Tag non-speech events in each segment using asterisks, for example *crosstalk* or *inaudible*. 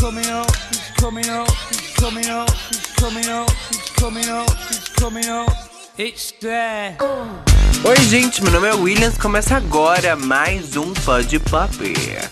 coming up, he's coming up, he's coming up, he's coming up, he's coming up, he's coming up. It's there. Oh. Oi, gente, meu nome é Williams. Começa agora mais um Pod Pop.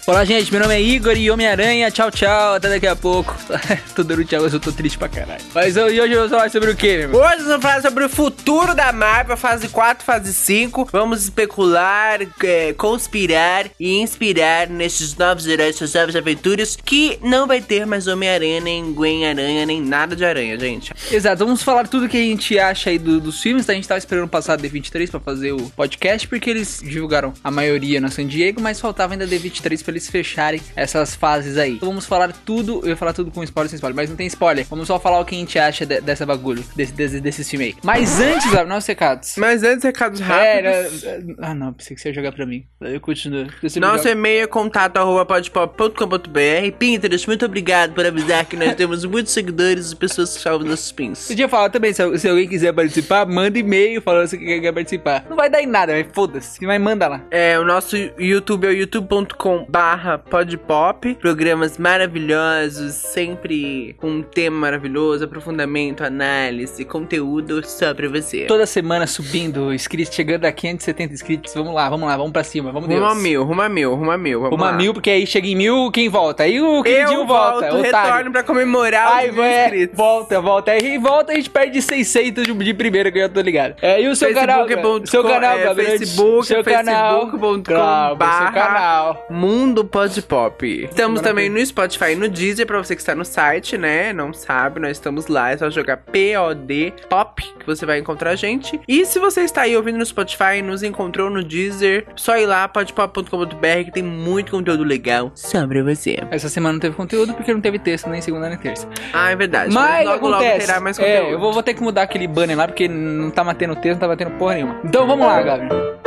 Olá, gente, meu nome é Igor e Homem-Aranha. Tchau, tchau, até daqui a pouco. *laughs* tô dando tchau, mas eu tô triste pra caralho. Mas hoje eu vou falar sobre o quê, meu irmão? Hoje nós vamos falar sobre o futuro da Marvel, fase 4, fase 5. Vamos especular, é, conspirar e inspirar nesses novos heróis, essas novas aventuras. Que não vai ter mais Homem-Aranha, nem Gwen-Aranha, nem nada de aranha, gente. Exato, vamos falar tudo que a gente acha aí do- dos filmes. tá? A gente tava esperando passar D23 pra fazer o podcast, porque eles divulgaram a maioria na San Diego, mas faltava ainda D23 pra eles fecharem essas fases aí. Então vamos falar tudo, eu ia falar tudo com spoiler sem spoiler, mas não tem spoiler. Vamos só falar o que a gente acha de- dessa bagulho, desse, desse, desses filmes aí. Mas antes, Gabriel, nossos recados. Mas antes, recados É, rápidos. era- ah não, pensei que você ia jogar pra mim. Eu continuo. Nosso e-mail é contato arroba podpop.com.br. Pinterest, muito obrigado por avisar que nós temos muitos seguidores e pessoas que salvam nossos pins. Podia falar também, se, se alguém quiser participar, manda e-mail falando que quer participar. Não vai dar em nada, mas foda-se, mas manda lá. É, o nosso YouTube é o youtube.com barra podpop. Programas maravilhosos, sempre com um tema maravilhoso, aprofundamento, análise, conteúdo só pra você. Toda semana subindo inscritos, chegando a 570 inscritos. Vamos lá, vamos lá, vamos pra cima, vamos Deus. Rumo a mil, rumo a mil, rumo a mil. Vamos Uma lá. mil, porque aí chega em mil, quem volta? Aí o Eu volta, volto, otário. retorno pra comemorar Ai, os mil é, inscritos. volta, volta. Aí volta, a gente perde 600 de, de primeira, que eu tô ligado. É, e o seu canal, Facebook.com, seu canal, é, Gabriel, Facebook, seu canal, facebook.com seu barra canal. Mundo Pod Pop. Estamos Maravilha. também no Spotify e no Deezer, pra você que está no site, né? Não sabe, nós estamos lá. É só jogar POD Pop que você vai encontrar a gente. E se você está aí ouvindo no Spotify e nos encontrou no Deezer, só ir lá, podpop.com.br que tem muito conteúdo legal pra você. Essa semana não teve conteúdo porque não teve texto nem segunda nem terça. Ah, é verdade. Mas logo, acontece. logo terá mais conteúdo. é, eu vou, vou ter que mudar aquele banner lá porque não tá batendo texto, não tá batendo porra nenhuma. Então vamos lá, Gabriel.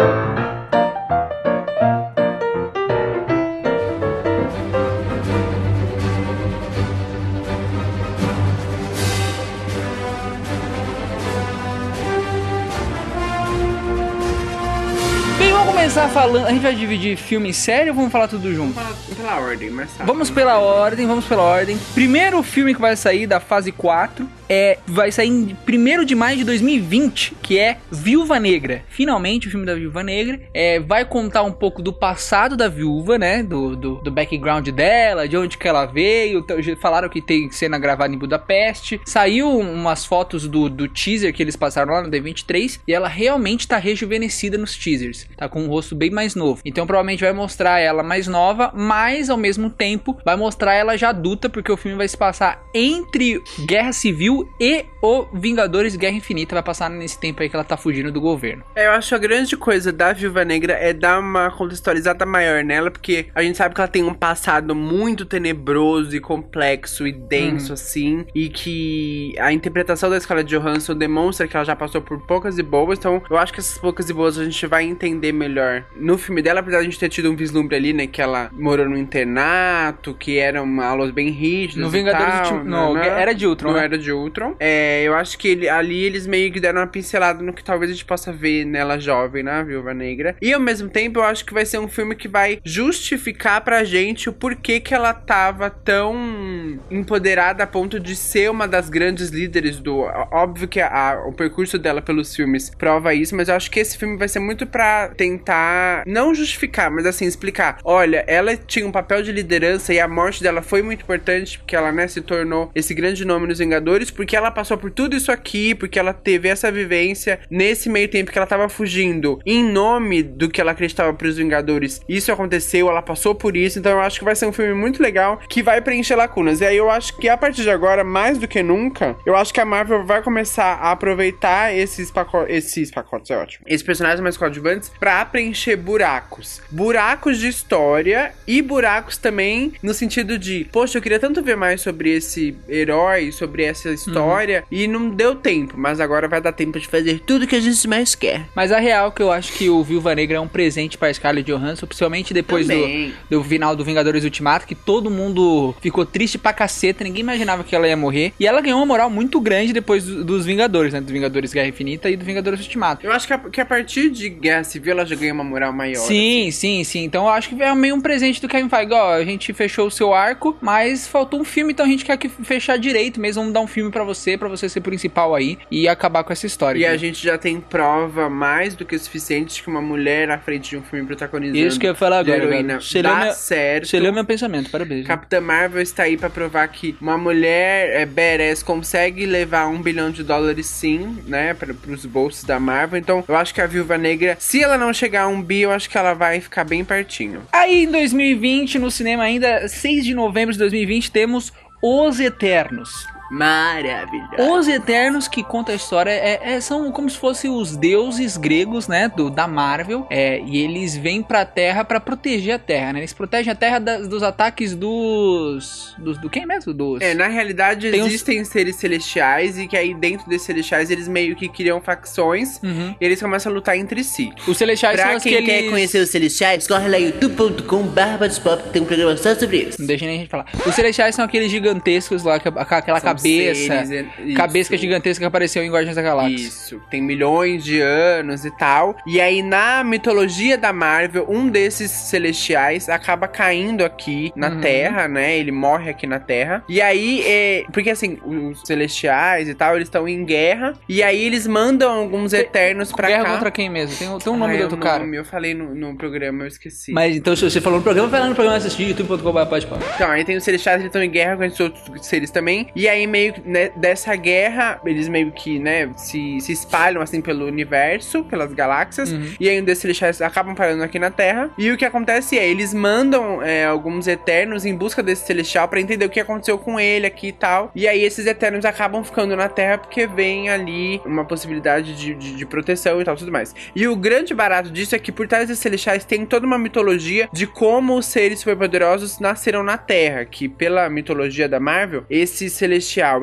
Bem, vamos começar falando. A gente vai dividir filme e série ou vamos falar tudo junto? Pela ordem, mas tá. Vamos pela ordem, vamos pela ordem. Primeiro filme que vai sair da fase 4 é vai sair em 1 de maio de 2020, que é Viúva Negra. Finalmente o filme da Viúva Negra é, vai contar um pouco do passado da viúva, né? Do, do, do background dela, de onde que ela veio. Então, Falaram que tem cena gravada em Budapeste. Saiu umas fotos do, do teaser que eles passaram lá no D23 e ela realmente tá rejuvenescida nos teasers. Tá com um rosto bem mais novo. Então provavelmente vai mostrar ela mais nova, mas ao mesmo tempo vai mostrar ela já adulta, porque o filme vai se passar entre Guerra Civil e o Vingadores Guerra Infinita. Vai passar nesse tempo aí que ela tá fugindo do governo. É, eu acho a grande coisa da Viúva Negra é dar uma contextualizada maior nela, porque a gente sabe que ela tem um passado muito tenebroso e complexo e denso, assim, e que a interpretação da Scarlett Johansson demonstra que ela já passou por poucas e boas, então eu acho que essas poucas e boas a gente vai entender melhor no filme dela, apesar de a gente ter tido um vislumbre ali, né, que ela morou no internato, que eram aulas bem rígidas No Vingadores tal, Ultim- no, né, né? era de Ultron, Não né? era de Ultron. É, eu acho que ele- ali eles meio que deram uma pincelada no que talvez a gente possa ver nela jovem, na Viúva Negra. E ao mesmo tempo, eu acho que vai ser um filme que vai justificar pra gente o porquê que ela tava tão empoderada a ponto de ser uma das grandes líderes do. Óbvio que a- o percurso dela pelos filmes prova isso, mas eu acho que esse filme vai ser muito pra tentar não justificar, mas assim, explicar. Olha, ela tinha um papel de liderança e a morte dela foi muito importante, porque ela, né, se tornou esse grande nome nos Vingadores, porque ela passou por tudo isso aqui, porque ela teve essa vivência nesse meio tempo que ela tava fugindo em nome do que ela acreditava pros Vingadores. Isso aconteceu, ela passou por isso, então eu acho que vai ser um filme muito legal que vai preencher lacunas. E aí eu acho que a partir de agora, mais do que nunca, eu acho que a Marvel vai começar a aproveitar esses pacotes, esses pacotes é ótimo, esses personagens mais coadjuvantes pra preencher buracos. Buracos de história e buracos também no sentido de, poxa, eu queria tanto ver mais sobre esse herói, sobre essa história e não deu tempo, mas agora vai dar tempo de fazer tudo que a gente mais quer. Mas a real é que eu acho que o Viúva Negra é um presente pra Scarlett Johansson, principalmente depois do, Também. do final do Vingadores Ultimato, que todo mundo ficou triste pra caceta, ninguém imaginava que ela ia morrer. E ela ganhou uma moral muito grande depois do- dos Vingadores, né? Do Vingadores Guerra Infinita e do Vingadores Ultimato. Eu acho que a, que a partir de Guerra Civil ela já ganha uma moral maior. Sim, sim, sim. Então eu acho que é meio um presente do Kevin Feige. Ó, a gente fechou o seu arco, mas faltou um filme, então a gente quer que fechar direito mesmo. Vamos dar um filme pra você, pra você ser principal aí e acabar com essa história. E a gente já tem prova mais do que o suficiente de que uma mulher à frente de um filme protagonizando Isso que eu ia falar agora, heroína. Você dá meu- certo. Você leu meu pensamento, parabéns. Capitã Marvel está aí pra provar que uma mulher é, badass consegue levar um bilhão de dólares sim, né, para os bolsos da Marvel. Então, eu acho que a Viúva Negra, se ela não chegar a um bi, eu acho que ela vai ficar bem pertinho. Aí em 2020, no cinema ainda, 6 de novembro de 2020, temos Os Eternos. Maravilhoso. Os Eternos, que conta a história, é, é- são como se fossem os deuses gregos, né, do, da Marvel, é, e eles vêm pra Terra pra proteger a Terra, né, eles protegem a Terra das- dos ataques dos, dos... do quem mesmo? Dos... É, na realidade Tem existem seres celestiais e que aí dentro desses celestiais eles meio que criam facções Uhum. e eles começam a lutar entre si. Os Celestiais Pra são quem aqueles... quer conhecer os celestiais, corre lá youtube.com barra Pop, tem um programa só sobre isso. Não deixa nem a gente falar. Os Celestiais são aqueles gigantescos lá, aquela São cabeça... seres, é-. Cabeça gigantesca que apareceu em Guardiões da Galáxia. Isso, tem milhões de anos e tal. E aí, na mitologia da Marvel, um desses celestiais acaba caindo aqui na Uhum. Terra, né? Ele morre aqui na Terra. E aí, é... porque assim, os celestiais e tal, eles estão em guerra. E aí, eles mandam alguns eternos pra Guerra cá. contra quem mesmo? Tem, tem um nome Ai, do outro o cara. nome, Eu falei no, no programa, eu esqueci. Mas então, se você falou no programa, vai lá no programa assistir, youtube.com.br. Então, aí tem os celestiais que estão em guerra com esses outros seres também. E aí, meio que né, dessa guerra, eles meio que, né, se, se espalham assim pelo universo, pelas galáxias. Uhum. E aí, um desses celestiais acabam parando aqui na Terra. E o que acontece é, eles mandam é, alguns eternos em busca desse celestial pra entender o que aconteceu com ele aqui e tal. E aí, esses eternos acabam ficando na Terra porque vem ali uma possibilidade de, de, de proteção e tal, tudo mais. E o grande barato disso é que por trás desses celestiais tem toda uma mitologia de como os seres superpoderosos nasceram na Terra, que pela mitologia da Marvel, esse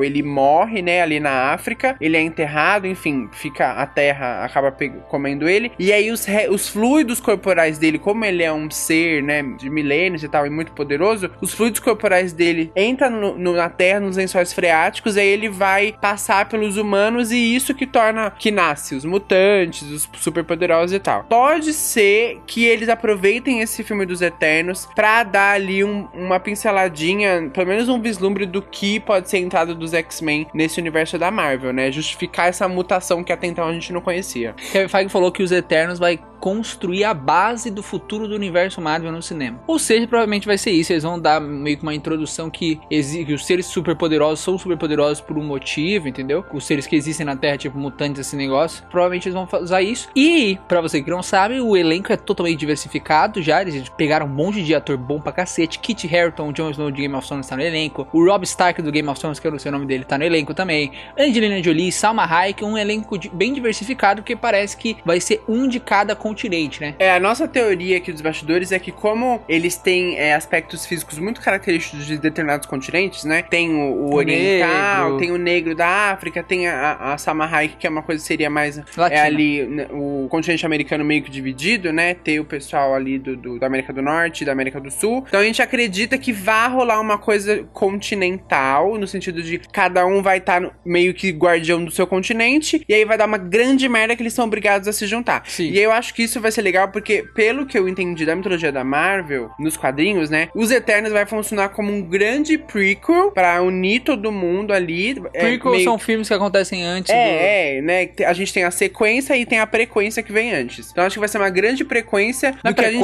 ele morre, né, ali na África, ele é enterrado, enfim, fica a Terra acaba comendo ele, e aí os, os fluidos corporais dele, como ele é um ser, né, de milênios e tal, e muito poderoso, os fluidos corporais dele entram no- no- na Terra, nos lençóis freáticos, e aí ele vai passar pelos humanos, e isso que torna, que nasce os mutantes, os superpoderosos e tal. Pode ser que eles aproveitem esse filme dos Eternos pra dar ali um- uma pinceladinha, pelo menos um vislumbre do que pode ser entrada dos X-Men nesse universo da Marvel, né? Justificar essa mutação que até então a gente não conhecia. Kevin Feige falou que os Eternos vai construir a base do futuro do universo Marvel no cinema. Ou seja, provavelmente vai ser isso. Eles vão dar meio que uma introdução que, que os seres superpoderosos são superpoderosos por um motivo, entendeu? Os seres que existem na Terra, tipo mutantes, esse negócio. Provavelmente eles vão usar isso. E, pra você que não sabe, o elenco é totalmente diversificado já. Eles pegaram um monte de ator bom pra cacete. Kit Harington, Jon Snow de Game of Thrones tá no elenco. O Rob Stark do Game of Thrones, que eu não sei o nome dele, tá no elenco também. Angelina Jolie, Salma Hayek, um elenco bem diversificado, porque parece que vai ser um de cada continente, né? É, a nossa teoria aqui dos bastidores é que como eles têm é, aspectos físicos muito característicos de determinados continentes, né? Tem o, o oriental, negro. tem o negro da África, tem a, a que é uma coisa que seria mais... Latina. É ali né, o continente americano meio que dividido, né? Tem o pessoal ali do, do- da América do Norte da América do Sul. Então a gente acredita que vai rolar uma coisa continental, no sentido de cada um vai estar meio que guardião do seu continente, e aí vai dar uma grande merda que eles são obrigados a se juntar. Sim. E aí eu acho que isso vai ser legal porque, pelo que eu entendi da mitologia da Marvel, nos quadrinhos, né? Os Eternos vai funcionar como um grande prequel pra unir todo mundo ali. É, Prequels meio- são filmes que acontecem antes do... é, é, né? A gente tem a sequência e tem a frequência que vem antes. Então acho que vai ser uma grande frequência Não é do que a gente...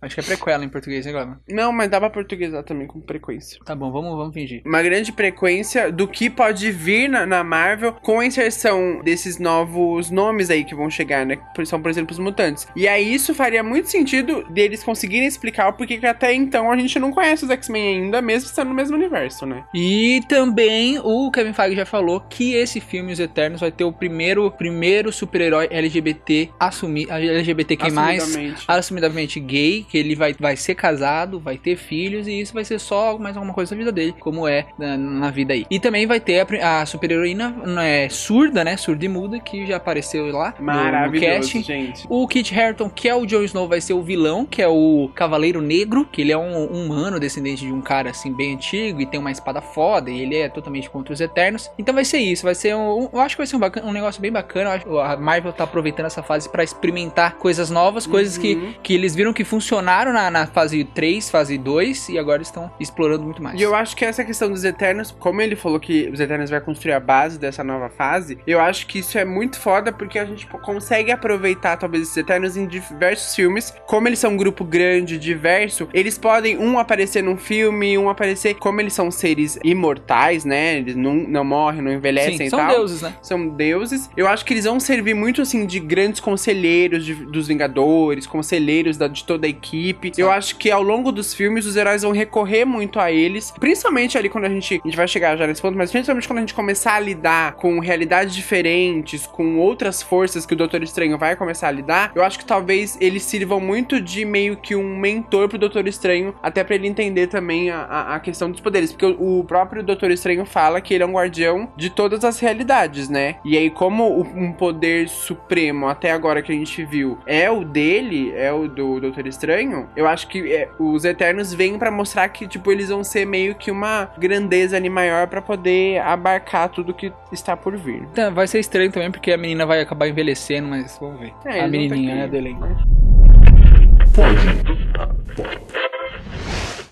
Acho que é prequela em português, Glauber? Não, mas dá pra portuguesar também com frequência. Tá bom, vamos, vamos fingir. Uma grande frequência do que pode vir na, na Marvel com a inserção desses novos nomes aí que vão chegar, né? São, por exemplo, os mutantes. E aí isso faria muito sentido deles conseguirem explicar o porquê que até então a gente não conhece os X-Men ainda, mesmo estando no mesmo universo, né? E também o Kevin Feige já falou que esse filme, Os Eternos, vai ter o primeiro, primeiro super-herói LGBT assumir, LGBTQ+, Assumidamente. assumidamente gay, que ele vai, vai ser casado, vai ter filhos e isso vai ser só mais alguma coisa da vida dele, como é na, na vida aí. E também vai ter a, a super-heroína é, surda, né? Surda e muda, que já apareceu lá no- no, Maravilhoso, cast. gente. O Kit Harington, que é o Jon Snow, vai ser o vilão, que é o Cavaleiro Negro, que ele é um humano descendente de um cara assim bem antigo e tem uma espada foda, e ele é totalmente contra os Eternos. Então vai ser isso, vai ser um, eu acho que vai ser um, bacana- um negócio bem bacana. A Marvel tá aproveitando essa fase pra experimentar coisas novas, coisas Uhum. que, que eles viram que funcionaram na, na fase 3, fase 2 e agora estão explorando muito mais. E eu acho que essa questão dos Eternos, como ele falou que os Eternos vai construir a base dessa nova fase, eu acho que isso é muito foda porque a gente pô, consegue aproveitar talvez esses Eternos em diversos filmes. Como eles são um grupo grande, diverso, eles podem um aparecer num filme, um aparecer. Como eles são seres imortais, né? Eles não, não morrem, não envelhecem Sim, e são tal. deuses, né? São deuses. Eu acho que eles vão servir muito, assim, de grandes conselheiros de- dos Vingadores, conselheiros da- de toda a equipe. Eu acho que ao longo dos filmes, os heróis vão recorrer muito a eles. Principalmente ali quando a gente. A gente vai chegar já nesse ponto, mas principalmente quando a gente começar a lidar com realidades diferentes, com outras forças que o Doutor Estranho vai começar a lidar. Eu acho que talvez eles sirvam muito de meio que um mentor pro Doutor Estranho, até pra ele entender também a, a- questão dos poderes. Porque o, o próprio Doutor Estranho fala que ele é um guardião de todas as realidades, né? E aí, como um poder supremo até agora que a gente viu é o dele, é o do Doutor Estranho, eu acho que é, os Eternos vêm pra mostrar que, tipo, eles vão ser meio que uma grandeza ali maior pra poder abarcar tudo que está por vir. Então, vai ser estranho também porque a menina vai acabar envelhecendo, mas vamos ver. É, a vão menininha, que- né, do elenco.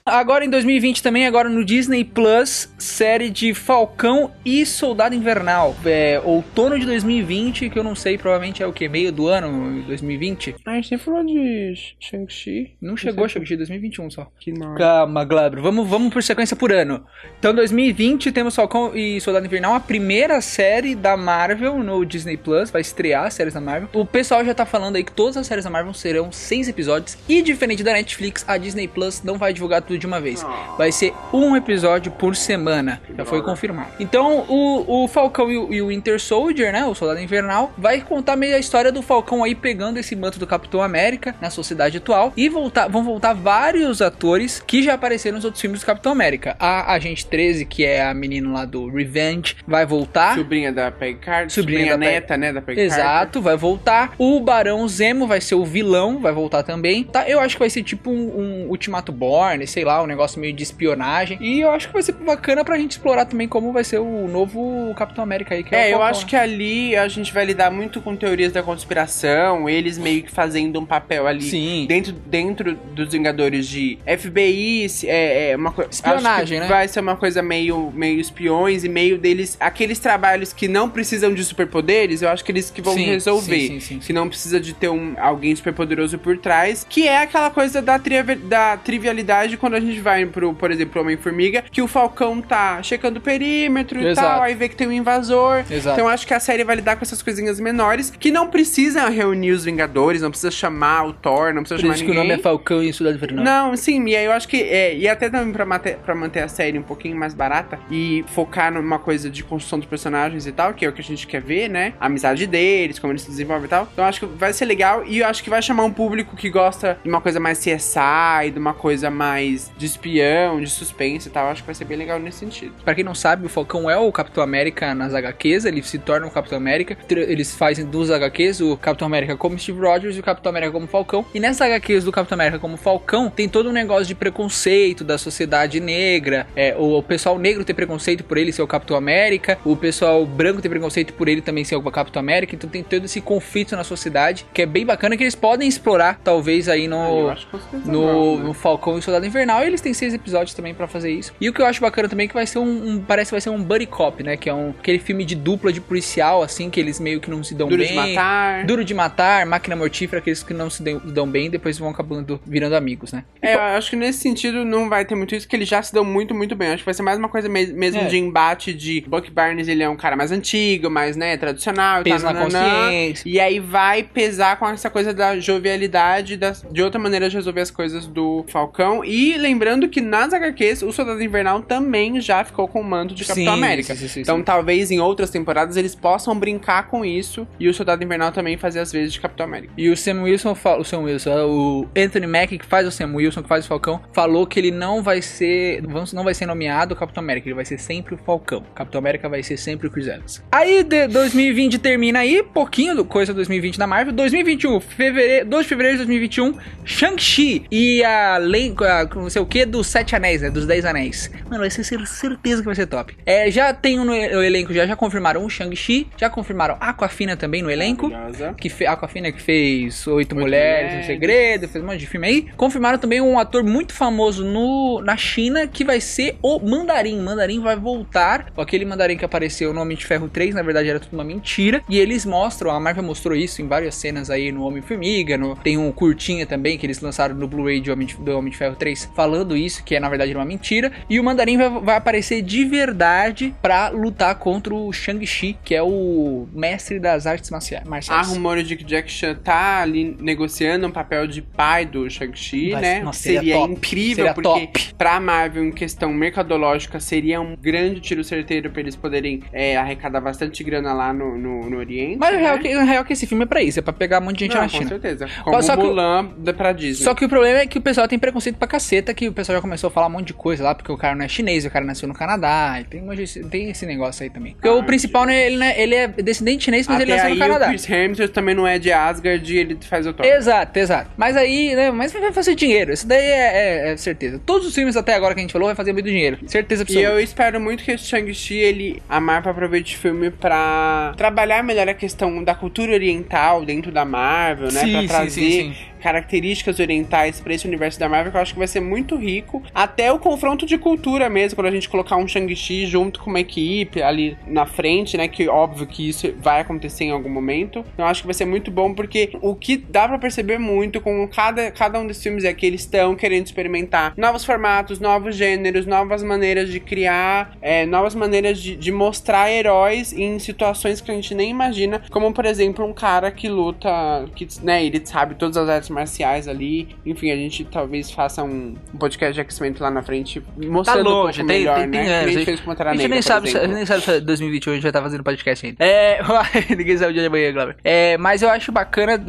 Agora em 2020 também, agora no Disney Plus, série de Falcão e Soldado Invernal. É outono de 2020, que eu não sei, provavelmente é o que? Meio do ano 2020? Ah, a gente nem falou de Shang-Chi. Não chegou, de 2021 só. Que não. Calma, Glabro. Vamos, vamos por sequência por ano. Então, 2020 temos Falcão e Soldado Invernal, a primeira série da Marvel no Disney Plus. Vai estrear as séries da Marvel. O pessoal já tá falando aí que todas as séries da Marvel serão seis episódios. E diferente da Netflix, a Disney Plus não vai divulgar tudo de uma vez. Vai ser um episódio por semana. Já foi confirmado. Então, o, o Falcão e o, e o Winter Soldier, né? O Soldado Invernal, vai contar meio a história do Falcão aí pegando esse manto do Capitão América na sociedade atual. E voltar, vão voltar vários atores que já apareceram nos outros filmes do Capitão América. A Agente 13, que é a menina lá do Revenge, vai voltar. Sobrinha da Peggy Carter. Sobrinha Sobrinha, neta, né? Da Peggy Carter. Exato, vai voltar. O Barão Zemo vai ser o vilão, vai voltar também. Tá, eu acho que vai ser tipo um, um Ultimato Born, sei lá, um negócio meio de espionagem. E eu acho que vai ser bacana pra gente explorar também como vai ser o novo Capitão América aí. Que é, É, eu acho né? que ali a gente vai lidar muito com teorias da conspiração, eles meio que fazendo um papel ali Sim. dentro, dentro dos Vingadores de FBI, é, é uma coisa. Espionagem, né? Vai ser uma coisa meio, meio espiões e meio deles. Aqueles trabalhos que não precisam de superpoderes, eu acho que eles que vão Sim, resolver. sim, sim. Que não precisa de ter um, alguém superpoderoso por trás, que é aquela coisa da, trivi- da trivialidade quando a gente vai pro, por exemplo, Homem-Formiga, que o Falcão tá checando o perímetro e Exato. tal, aí vê que tem um invasor. Exato. Então eu acho que a série vai lidar com essas coisinhas menores, que não precisa reunir os Vingadores, não precisa chamar o Thor, não precisa Por chamar isso que ninguém. o nome é Falcão e Soldado Invernal. Não, sim, e aí eu acho que. É, e até também pra manter, pra manter a série um pouquinho mais barata e focar numa coisa de construção dos personagens e tal, que é o que a gente quer ver, né? A amizade deles, como eles se desenvolvem e tal. Então acho que vai ser legal e eu acho que vai chamar um público que gosta de uma coisa mais CSI, de uma coisa mais de espião, de suspense e tal. Acho que vai ser bem legal nesse sentido. Pra quem não sabe, o Falcão é o Capitão América nas HQs, ele se torna o Capitão América. Eles fazem dos HQs o Capitão América como Steve Rogers e o Capitão América como Falcão. E nessas HQs do Capitão América como Falcão, tem todo um negócio de preconceito da sociedade negra. É, o, o pessoal negro ter preconceito por ele ser o Capitão América, o pessoal branco ter preconceito por ele também ser o Capitão América. Então tem todo esse conflito na sociedade, que é bem bacana, que eles podem explorar, talvez aí no, Ah, no, vão, né? no Falcão e Soldado Invernal. E eles têm seis episódios também pra fazer isso. E o que eu acho bacana também é que vai ser um, um- parece que vai ser um buddy cop, né? Que é um aquele filme de dupla de policial, assim, que eles meio que não se dão Duro bem. de matar. Duro de matar, máquina mortífera, aqueles que não se dão, bem, depois vão acabando virando amigos, né? É, eu acho que nesse sentido não vai ter muito isso, que eles já se dão muito, muito bem. Acho que vai ser mais uma coisa mes- mesmo É. de embate de Buck Barnes, ele é um cara mais antigo, mais, né, tradicional Peso tal, na nananã. consciência. E aí vai pesar com essa coisa da jovialidade, das- de outra maneira de resolver as coisas do Falcão. E lembrando que nas HQs, o Soldado Invernal também já ficou com o manto de Capitão Sim, América. sim, sim, então talvez em outras temporadas eles possam brincar com isso e o Soldado Invernal também fazer as vezes de Capitão América. E o Sam Wilson, o Sam Wilson, é, o Anthony Mackie, que faz o Sam Wilson, que faz o Falcão, falou que ele não vai ser, não vai ser nomeado o Capitão América, ele vai ser sempre o Falcão. Capitão América vai ser sempre o Chris Evans. Aí de 2020 termina aí, pouquinho coisa 2020 da Marvel. 2021, fevereiro, 2 de fevereiro de 2021, Shang-Chi e a lei, a- sei o que, dos Sete Anéis, né, dos Dez Anéis. Mano, vai ser cer- certeza que vai ser top. É, já tem no, no elenco, já, já confirmaram o Shang-Chi, já confirmaram a Aquafina também no elenco Maravilhosa. que fe, Aquafina que fez Oito Mulheres, Mulheres. um Segredo, fez um monte de filme aí. Confirmaram também um ator muito famoso no, na China que vai ser o Mandarim. Mandarim vai voltar. Aquele Mandarim que apareceu no Homem de Ferro 3, na verdade era tudo uma mentira. E eles mostram, a Marvel mostrou isso em várias cenas aí no Homem-Formiga. No, tem um curtinha também que eles lançaram no Blu-ray do Homem de Ferro 3 falando isso, que é na verdade uma mentira. E o Mandarim vai, vai aparecer de verdade pra lutar contra o Shang-Chi, que é o mestre das artes marcia- Há marciais. rumores de que Jack Chan tá ali negociando um papel de pai do Shang-Chi, né? nossa, seria seria incrível, Seria porque top. pra Marvel, em questão mercadológica, seria um grande tiro certeiro pra eles poderem é, arrecadar bastante grana lá no, no, no Oriente. Mas né? real, que, real que esse filme é pra isso, é pra pegar um monte de gente Não, na com China. certeza. Como Só que o- Mulan da pra Disney. Só que o problema é que o pessoal tem preconceito pra caceta, que o pessoal já começou a falar um monte de coisa lá, porque o cara não é chinês, o cara nasceu no Canadá, e tem, tem esse negócio aí também. Porque Ah, o principal, né, ele, né, ele é descendente chinês, mas ele nasceu no Canadá. o Chris Hemsworth também não é de Asgard e ele faz o Thor. Exato, exato. Mas aí, né, mas vai fazer dinheiro, isso daí é, é- é certeza. Todos os filmes até agora que a gente falou vai fazer muito dinheiro, certeza E absoluta. eu espero muito que esse Shang-Chi, ele, a Marvel aproveite o filme pra trabalhar melhor a questão da cultura oriental dentro da Marvel, né? Sim, pra sim, trazer sim, sim. Características orientais pra esse universo da Marvel, que eu acho que vai ser muito rico. Até o confronto de cultura mesmo, quando a gente colocar um Shang-Chi junto com uma equipe ali na frente, né? Que óbvio que isso vai acontecer em algum momento. Então eu acho que vai ser muito bom, porque o que dá pra perceber muito com cada, cada um desses filmes é que eles estão querendo experimentar novos formatos, novos gêneros, novas maneiras de criar, é, novas maneiras de, de mostrar heróis em situações que a gente nem imagina, como por exemplo um cara que luta, que né, ele sabe todas as artes marciais ali. Enfim, a gente talvez faça um, podcast de aquecimento lá na frente, Tá mostrando longe, um pouco tem, melhor, tem, tem né? Nem a gente fez com A gente Negra, nem sabe, se- exemplo. nem sabe se 2021 a gente vai estar fazendo podcast ainda. É, *laughs* ninguém sabe o dia de amanhã, Glauber. É, mas eu acho bacana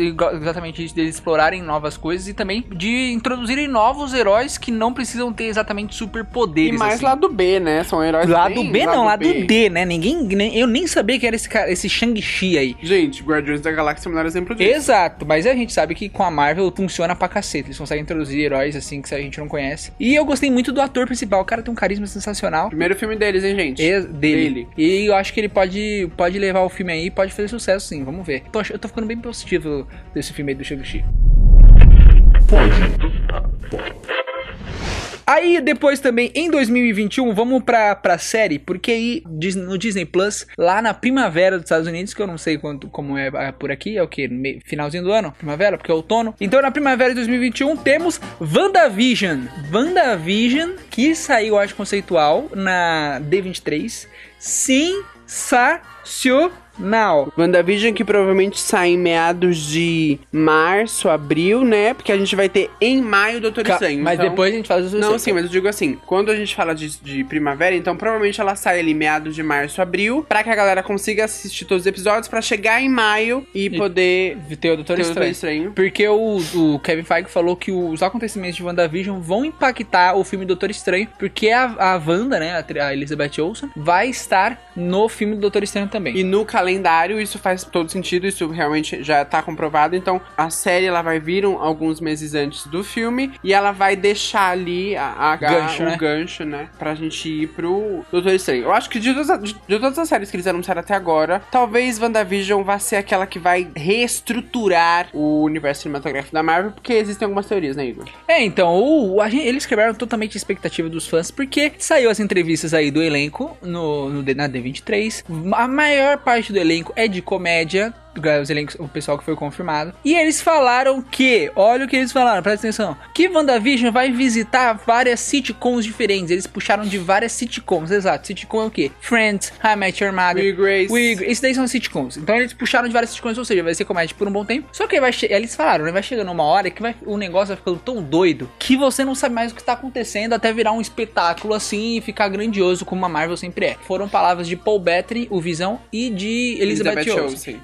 exatamente isso, deles explorarem novas coisas e também de introduzirem novos heróis que não precisam ter exatamente E superpoderes. mais assim. lado B, né? São heróis Lado bem B não, lado D, né? Ninguém, nem- eu nem sabia que era esse cara, esse Shang-Chi aí. Gente, Guardiões da Galáxia é o melhor exemplo disso. Exato, mas a gente sabe que com a Marvel funciona pra cacete. Eles conseguem introduzir heróis assim que a gente não conhece. E eu gostei muito do ator principal. O cara tem um carisma sensacional. Primeiro filme deles, hein, gente? E- dele. Dele. E eu acho que ele pode, pode levar o filme aí, pode fazer sucesso sim, vamos ver. Tô eu tô ficando bem positivo desse filme aí do Shang-Chi. Aí depois também, em 2021, vamos pra, pra série, porque aí no Disney Plus, lá na primavera dos Estados Unidos, que eu não sei quanto, como é ah, por aqui, é o que? Finalzinho do ano? Primavera, porque é outono. Então na primavera de 2021 temos WandaVision. WandaVision, que saiu, acho, conceitual na D23. Sensacional. WandaVision que provavelmente sai em meados de março, abril, né? Porque a gente vai ter em maio Doutor Ca- Estranho. Mas então- depois a gente faz o Não, sim, mas eu digo assim, quando a gente fala de, de primavera, então provavelmente ela sai ali meados de março, abril, pra que a galera consiga assistir todos os episódios, pra chegar em maio e, E poder ter o Doutor ter o Doutor Estranho. Estranho. Porque o, o Kevin Feige falou que os acontecimentos de WandaVision vão impactar o filme Doutor Estranho, porque a, a Wanda, né, a, a Elizabeth Olsen, vai estar no filme do Doutor Estranho também. E no calendário isso faz todo sentido, isso realmente já tá comprovado. Então a série ela vai vir um- alguns meses antes do filme e ela vai deixar ali a, a- Gancho, né? gancho, né? Pra gente ir pro Doutor Estranho. Eu acho que de todas, de, de todas as séries que eles anunciaram até agora, talvez WandaVision vá ser aquela que vai reestruturar o universo cinematográfico da Marvel, porque existem algumas teorias, né, Igor? É, então, o, a eles quebraram totalmente a expectativa dos fãs, porque saiu as entrevistas aí do elenco no, no na D23. A maior parte do elenco é de comédia. Os elencos, o pessoal que foi confirmado. E eles falaram que, olha o que eles falaram, presta atenção, que WandaVision vai visitar várias sitcoms diferentes. Eles puxaram de várias sitcoms, exato. Sitcom é o quê? Friends, How I Met Your Mother. We Grace. We Esses daí são sitcoms. Então eles puxaram de várias sitcoms, ou seja, vai ser comédia por um bom tempo. Só que vai eles falaram, né? Vai chegando uma hora que vai, o negócio vai ficando tão doido que você não sabe mais o que está acontecendo até virar um espetáculo assim e ficar grandioso como a Marvel sempre é. Foram palavras de Paul Bettany, o Visão, e de Elizabeth, Elizabeth Olsen. Olsen.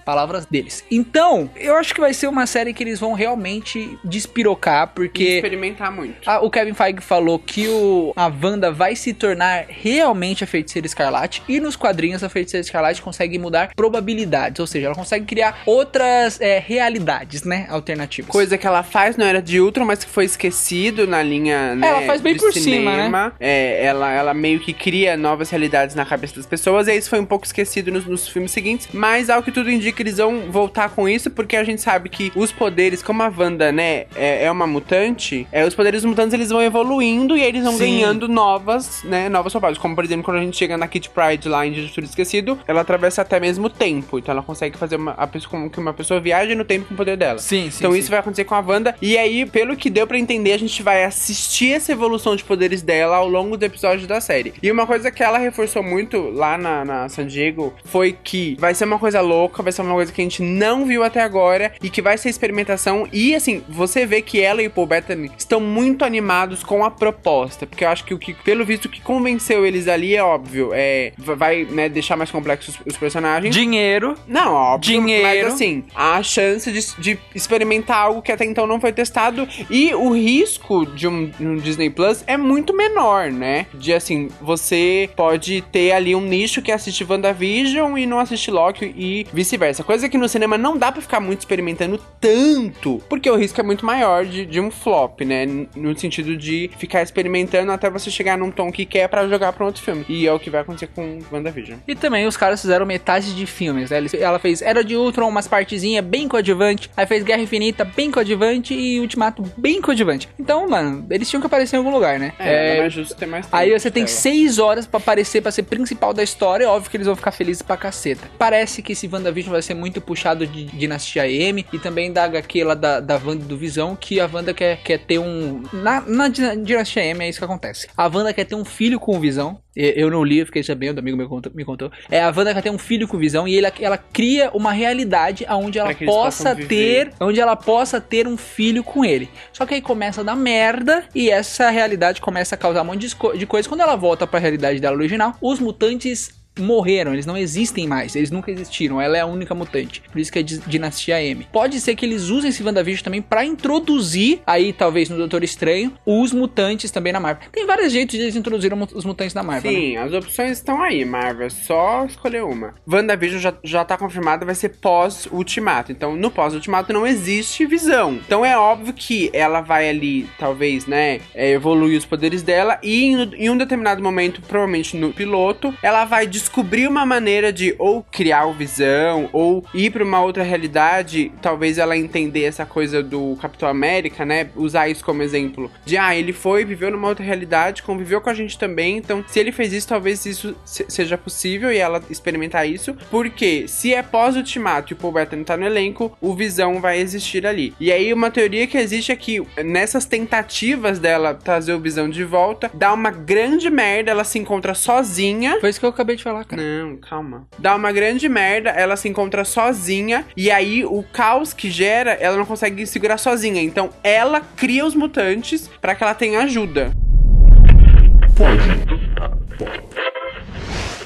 Deles. Então, eu acho que vai ser uma série que eles vão realmente despirocar, porque. Experimentar muito. Ah, o Kevin Feige falou que o, a Wanda vai se tornar realmente a Feiticeira Escarlate. E nos quadrinhos a Feiticeira Escarlate consegue mudar probabilidades. Ou seja, ela consegue criar outras é, realidades, né? Alternativas. Coisa que ela faz não era de Ultron, mas que foi esquecido na linha. Né, Ela faz bem por cima, cinema. É, ela, ela meio que cria novas realidades na cabeça das pessoas, e isso foi um pouco esquecido nos, nos filmes seguintes. Mas ao que tudo indica, eles vão voltar com isso, porque a gente sabe que os poderes, como a Wanda, né, é, é uma mutante, é, os poderes mutantes eles vão evoluindo e eles vão Sim. ganhando novas, né, novas propriedades. Como por exemplo, quando a gente chega na Kit Pride lá em Dia Tudo Esquecido, ela atravessa até mesmo o tempo. Então ela consegue fazer uma, a pessoa, como que uma pessoa viaja no tempo com o poder dela. Sim, sim, Então sim. isso vai acontecer com a Wanda. E aí, pelo que deu pra entender, a gente vai assistir essa evolução de poderes dela ao longo do episódio da série. E uma coisa que ela reforçou muito lá na, na San Diego foi que vai ser uma coisa louca, vai ser uma coisa que a gente não viu até agora e que vai ser experimentação. E assim, você vê que ela e o Paul Bettany estão muito animados com a proposta. Porque eu acho que o que, pelo visto, que convenceu eles ali é óbvio. É, vai né, deixar mais complexos os personagens. Dinheiro. Não, óbvio. Dinheiro. Mas assim, há a chance de, de experimentar algo que até então não foi testado. E o risco de um, um Disney Plus é muito menor, né? De assim, você pode ter ali um nicho que assiste WandaVision e não assiste Loki e vice-versa. Coisa que no cinema não dá pra ficar muito experimentando tanto, porque o risco é muito maior de, de um flop, né? No sentido de ficar experimentando até você chegar num tom que quer pra jogar pra um outro filme. E é o que vai acontecer com WandaVision. E também os caras fizeram metade de filmes, né? Ela fez Era de Ultron, umas partezinhas bem coadjuvante. Aí fez Guerra Infinita, bem coadjuvante. E Ultimato, bem coadjuvante. Então, mano, eles tinham que aparecer em algum lugar, né? É, é justo ter mais tempo Aí você tem seis horas pra aparecer, pra ser principal da história. É óbvio que eles vão ficar felizes pra caceta. Parece que esse WandaVision vai ser muito puxado de Dinastia M e também da HQ lá da, da Wanda do Visão, que a Wanda quer, quer ter um. Na, na Dina- Dinastia M é isso que acontece. A Wanda quer ter um filho com o Visão. Eu não li, eu fiquei sabendo, o amigo meu contou- me contou. É, a Wanda quer ter um filho com Visão e ele, ela cria uma realidade onde ela possa ter onde ela possa ter um filho com ele. Só que aí começa a dar merda e essa realidade começa a causar um monte de, de coisa. Quando ela volta pra realidade dela original, os mutantes morreram, eles não existem mais, eles nunca existiram, ela é a única mutante. Por isso que é di- Dinastia M. Pode ser que eles usem esse WandaVision também pra introduzir, aí talvez no Doutor Estranho, os mutantes também na Marvel. Tem vários jeitos de eles introduzirem os mutantes na Marvel. né? Sim, as opções estão aí, Marvel. É só escolher uma. WandaVision já, já tá confirmada, vai ser pós-ultimato. Então, no pós-ultimato não existe visão. Então é óbvio que ela vai ali, talvez, né, é, evoluir os poderes dela. E em, em um determinado momento, provavelmente no piloto, ela vai descobrir uma maneira de ou criar o visão, ou ir pra uma outra realidade. Talvez ela entender essa coisa do Capitão América, né? Usar isso como exemplo. De, ah, ele foi, viveu numa outra realidade, conviveu com a gente também. Então, se ele fez isso, talvez isso se- seja possível e ela experimentar isso. Porque se é pós-ultimato e o Paul Bettany tá no elenco, o Visão vai existir ali. E aí, uma teoria que existe é que nessas tentativas dela trazer o Visão de volta, dá uma grande merda, ela se encontra sozinha. Foi isso que eu acabei de falar, cara. Não, calma. Dá uma grande merda, ela se encontra sozinha e aí o caos que gera, ela não consegue segurar sozinha. Então ela cria os mutantes pra que ela tenha ajuda.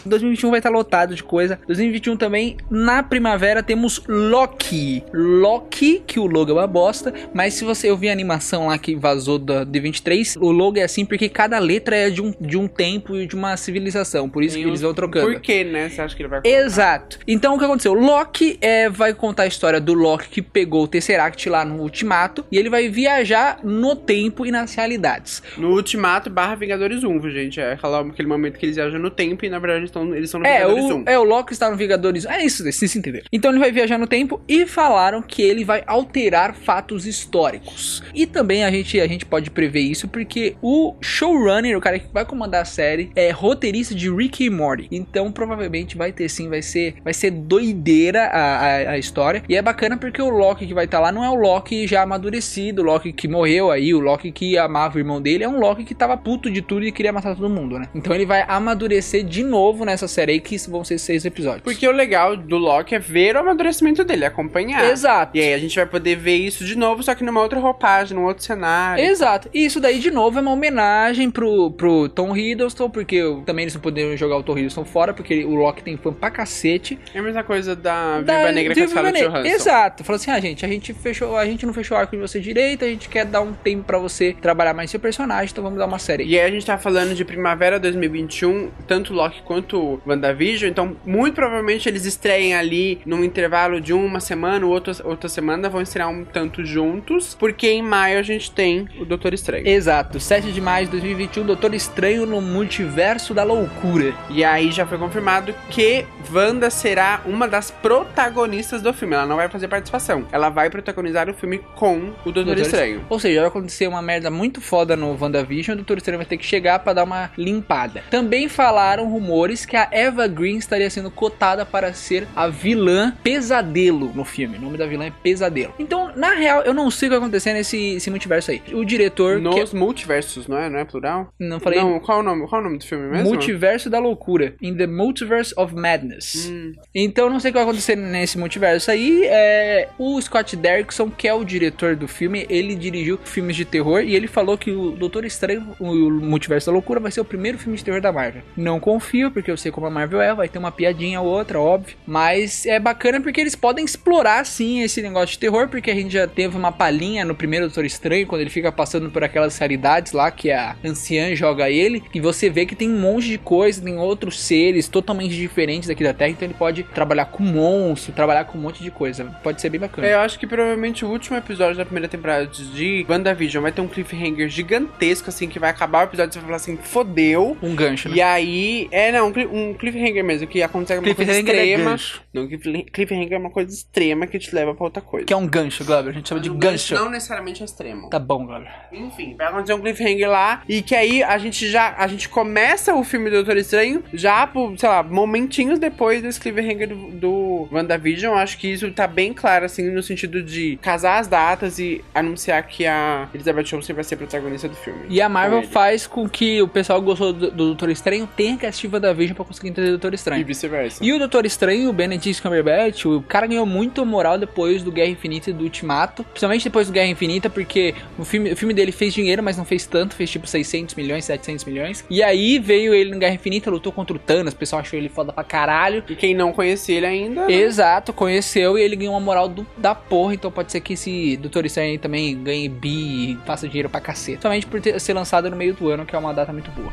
2021 vai estar lotado de coisa. 2021 também, na primavera, temos Loki. Loki, que o logo é uma bosta, mas se você ouvir a animação lá que vazou da D23, o logo é assim porque cada letra é de um, de um tempo e de uma civilização. Por isso que eles vão trocando. Por que, né? Você acha que ele vai colocar? Exato. Então o que aconteceu? Loki é, vai contar a história do Loki que pegou o Tesseract lá no Ultimato e ele vai viajar no tempo e nas realidades. No Ultimato barra Vingadores 1, viu, gente? É aquele momento que eles viajam no tempo e na verdade estão estão eles estão no É Vingadores o, 1. é, o Loki está no Vingadores. É isso, vocês se entenderam. Então ele vai viajar no tempo e falaram que ele vai alterar fatos históricos. E também a gente, a gente pode prever isso porque o showrunner, o cara que vai comandar a série, é roteirista de Rick e Morty. Então provavelmente vai ter sim, vai ser, vai ser doideira a, a, a história. E é bacana porque o Loki que vai estar lá não é o Loki já amadurecido, o Loki que morreu aí, o Loki que amava o irmão dele, é um Loki que tava puto de tudo e queria matar todo mundo, né? Então ele vai amadurecer de novo nessa série aí, que vão ser seis episódios. Porque o legal do Loki é ver o amadurecimento dele, acompanhar. Exato. E aí a gente vai poder ver isso de novo, só que numa outra roupagem, num outro cenário. Exato. E isso daí, de novo, é uma homenagem pro, pro Tom Hiddleston, porque também eles não poderiam jogar o Tom Hiddleston fora, porque o Loki tem fã pra cacete. É a mesma coisa da Da- Viva Negra com a. Johansson. Exato. Falou assim, ah, gente, a gente fechou, a gente não fechou o arco de você direito, a gente quer dar um tempo pra você trabalhar mais seu personagem, então vamos dar uma série. E aí a gente tá falando de primavera 2021, tanto Loki quanto WandaVision, então muito provavelmente eles estreiem ali num intervalo de uma semana, outra, outra semana, vão estrear um tanto juntos, porque em maio a gente tem o Doutor Estranho. Exato. 7 de maio de 2021, Doutor Estranho no Multiverso da Loucura. E aí já foi confirmado que Wanda será uma das protagonistas do filme. Ela não vai fazer participação. Ela vai protagonizar o filme com o Doutor, Estranho. Ou seja, vai acontecer uma merda muito foda no WandaVision, o Doutor Estranho vai ter que chegar pra dar uma limpada. Também falaram rumores que a Eva Green estaria sendo cotada para ser a vilã Pesadelo no filme. O nome da vilã é Pesadelo. Então, na real, eu não sei o que vai acontecer nesse esse multiverso aí. O diretor... que- Nos multiversos, não é? Não é plural? Não falei... Não, qual é o nome? Qual é o nome do filme mesmo? Multiverso da loucura. In the Multiverse of Madness. Hum. Então não sei o que vai acontecer nesse multiverso aí. É, o Scott Derrickson, que é o diretor do filme, ele dirigiu filmes de terror e ele falou que o Doutor Estranho, o Multiverso da Loucura, vai ser o primeiro filme de terror da Marvel. Não confio, porque eu sei como a Marvel é, vai ter uma piadinha ou outra, óbvio. Mas é bacana porque eles podem explorar sim esse negócio de terror, porque a gente já teve uma palhinha no primeiro Doutor Estranho, quando ele fica passando por aquelas realidades lá que a anciã joga ele, e você vê que tem um monte de coisa, tem outros seres totalmente diferentes daqui da Terra, então ele pode trabalhar com monstro, trabalhar com um monte de coisa. Pode ser bem bacana. É, eu acho que provavelmente o último episódio da primeira temporada de WandaVision vai ter um cliffhanger gigantesco, assim, que vai acabar o episódio e você vai falar assim, fodeu. Um gancho, né? E aí, é, não, um cli- cliffhanger mesmo, que acontece uma coisa é extrema. gancho. não, cliff- cliffhanger é uma coisa extrema que te leva pra outra coisa. Que é um gancho, Glauber. A gente chama de Um gancho. Não necessariamente é extremo. Tá bom, Glauber. Enfim, vai acontecer um cliffhanger lá e que aí a gente já a gente começa o filme do Doutor Estranho já por, sei lá, momentinhos depois desse cliffhanger do, do WandaVision. Acho que isso tá bem claro, assim, no sentido de casar as datas e anunciar que a Elizabeth Olsen vai ser protagonista do filme. E a Marvel faz com que o pessoal gostou do, do Doutor Estranho tenha que assistir WandaVision pra conseguir entender o Doutor E Estranho. vice-versa. E o Doutor Estranho, o Benedict Cumberbatch, o cara ganhou muito moral depois do Guerra Infinita e do Ultimato. Principalmente depois do Guerra Infinita, porque o filme, o filme dele fez dinheiro, mas não fez tanto. Fez tipo 600 milhões, 700 milhões. E aí veio ele no Guerra Infinita, lutou contra o Thanos. O pessoal achou ele foda pra caralho. E quem não conhecia ele ainda. Exato, conheceu e ele ganhou uma moral do- da porra. Então pode ser que esse Doutor Estranho aí também ganhe bi e faça dinheiro pra cacete. Somente por ter, ser lançado no meio do ano, que é uma data muito boa.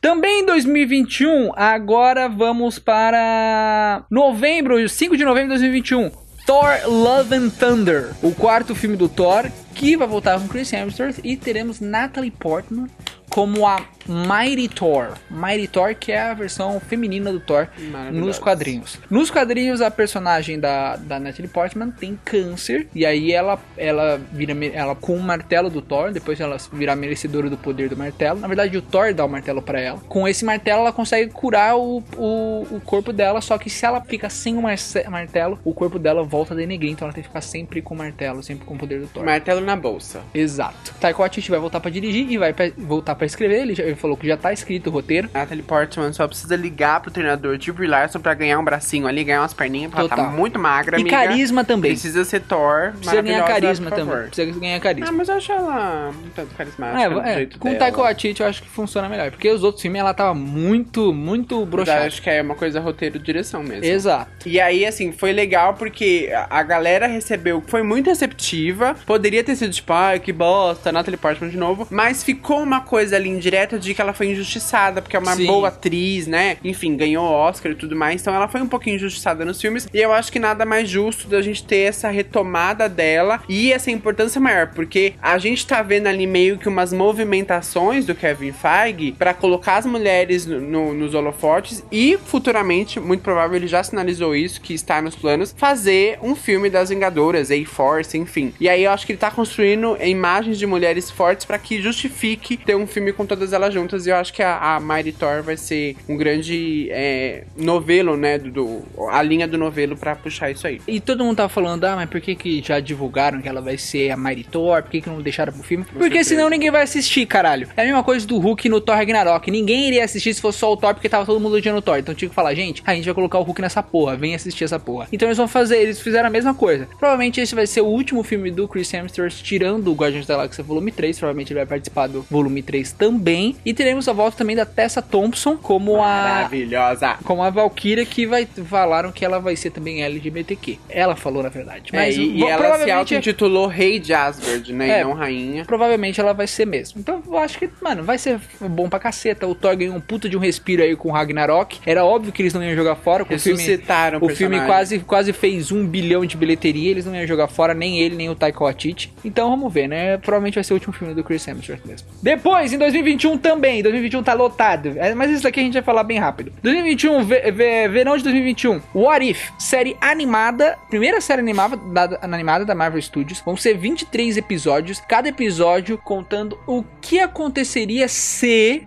Também em 2021, agora vamos para novembro, 5 de novembro de 2021. Thor Love and Thunder, o quarto filme do Thor, que vai voltar com Chris Hemsworth e teremos Natalie Portman como a Mighty Thor. Mighty Thor, que é a versão feminina do Thor nos quadrinhos. Nos quadrinhos, a personagem da, da Natalie Portman tem câncer, e aí ela, ela vira ela com o martelo do Thor, depois ela vira merecedora do poder do martelo. Na verdade, o Thor dá o martelo pra ela. Com esse martelo, ela consegue curar o, o, o corpo dela, só que se ela fica sem o martelo, o corpo dela volta a denegrir, então ela tem que ficar sempre com o martelo, sempre com o poder do Thor. Martelo na bolsa. Exato. Taika Waititi vai voltar pra dirigir e vai pra- voltar pra escrever. Ele, já- ele falou que já tá escrito o roteiro. Natalie Portman só precisa ligar pro treinador de Larson pra ganhar um bracinho ali, ganhar umas perninhas, porque ela tá muito magra, E amiga. carisma também. Precisa ser Thor, Precisa ganhar carisma também. Precisa ganhar carisma. Ah, mas eu acho ela um tanto carismática É, é, com o. Taika Waititi eu acho que funciona melhor. Porque os outros filmes ela tava muito, muito Eu broxada. acho que é uma coisa roteiro e direção mesmo. Exato. E aí, assim, foi legal porque a galera recebeu, foi muito receptiva. Poderia ter sido tipo, ai, que bosta, Natalie Portman de novo. Mas ficou uma coisa coisa ali indireta de que ela foi injustiçada, porque é uma Sim. boa atriz, né? Enfim, ganhou Oscar e tudo mais, então ela foi um pouquinho injustiçada nos filmes. E eu acho que nada mais justo da gente ter essa retomada dela e essa importância maior, porque a gente tá vendo ali meio que umas movimentações do Kevin Feige pra colocar as mulheres no- no- nos holofotes e futuramente, muito provável, ele já sinalizou isso, que está nos planos, fazer um filme das Vingadoras, A-Force, enfim. E aí eu acho que ele tá construindo imagens de mulheres fortes pra que justifique ter um filme com todas elas juntas. E eu acho que a, a Mighty Thor vai ser um grande é, novelo, né? Do, do- a linha do novelo pra puxar isso aí. E todo mundo tava falando, ah, mas por que que já divulgaram que ela vai ser a Mighty Thor? Por que que não deixaram pro filme? Porque certeza. senão ninguém vai assistir, caralho. É a mesma coisa do Hulk no Thor Ragnarok. Ninguém iria assistir se fosse só o Thor, porque tava todo mundo odiando o Thor. Então tinha que falar, gente, a gente vai colocar o Hulk nessa porra, vem assistir essa porra. Então eles vão fazer, eles fizeram a mesma coisa. Provavelmente esse vai ser o último filme do Chris Hemsworth, tirando o Guardiões da Galáxia Volume 3. Provavelmente ele vai participar do Volume 3 também. E teremos a volta também da Tessa Thompson como a Maravilhosa! como a Valkyria que vai falaram que ela vai ser também LGBTQ. Ela falou na verdade, É, mas e, e vo- ela se provavelmente auto-intitulou Rei de Asgard, né? É. E não rainha. provavelmente ela vai ser mesmo. Então eu acho que, mano, vai ser bom pra caceta. O Thor ganhou um puta de um respiro aí com o Ragnarok. Era óbvio que eles não iam jogar fora. com O filme, Ressuscitaram o o filme quase, quase fez um bilhão de bilheteria. Eles não iam jogar fora, nem ele, nem o Taika Waititi. Então vamos ver, né? Provavelmente vai ser o último filme do Chris Hemsworth mesmo. Depois, em 2021 também. 2021 tá lotado. É, Mas isso daqui a gente vai falar bem rápido. 2021, ve- ve- verão de 2021. What If, série animada. Primeira série animada da, animada da Marvel Studios. Vão ser 23 episódios. Cada episódio contando o que aconteceria se.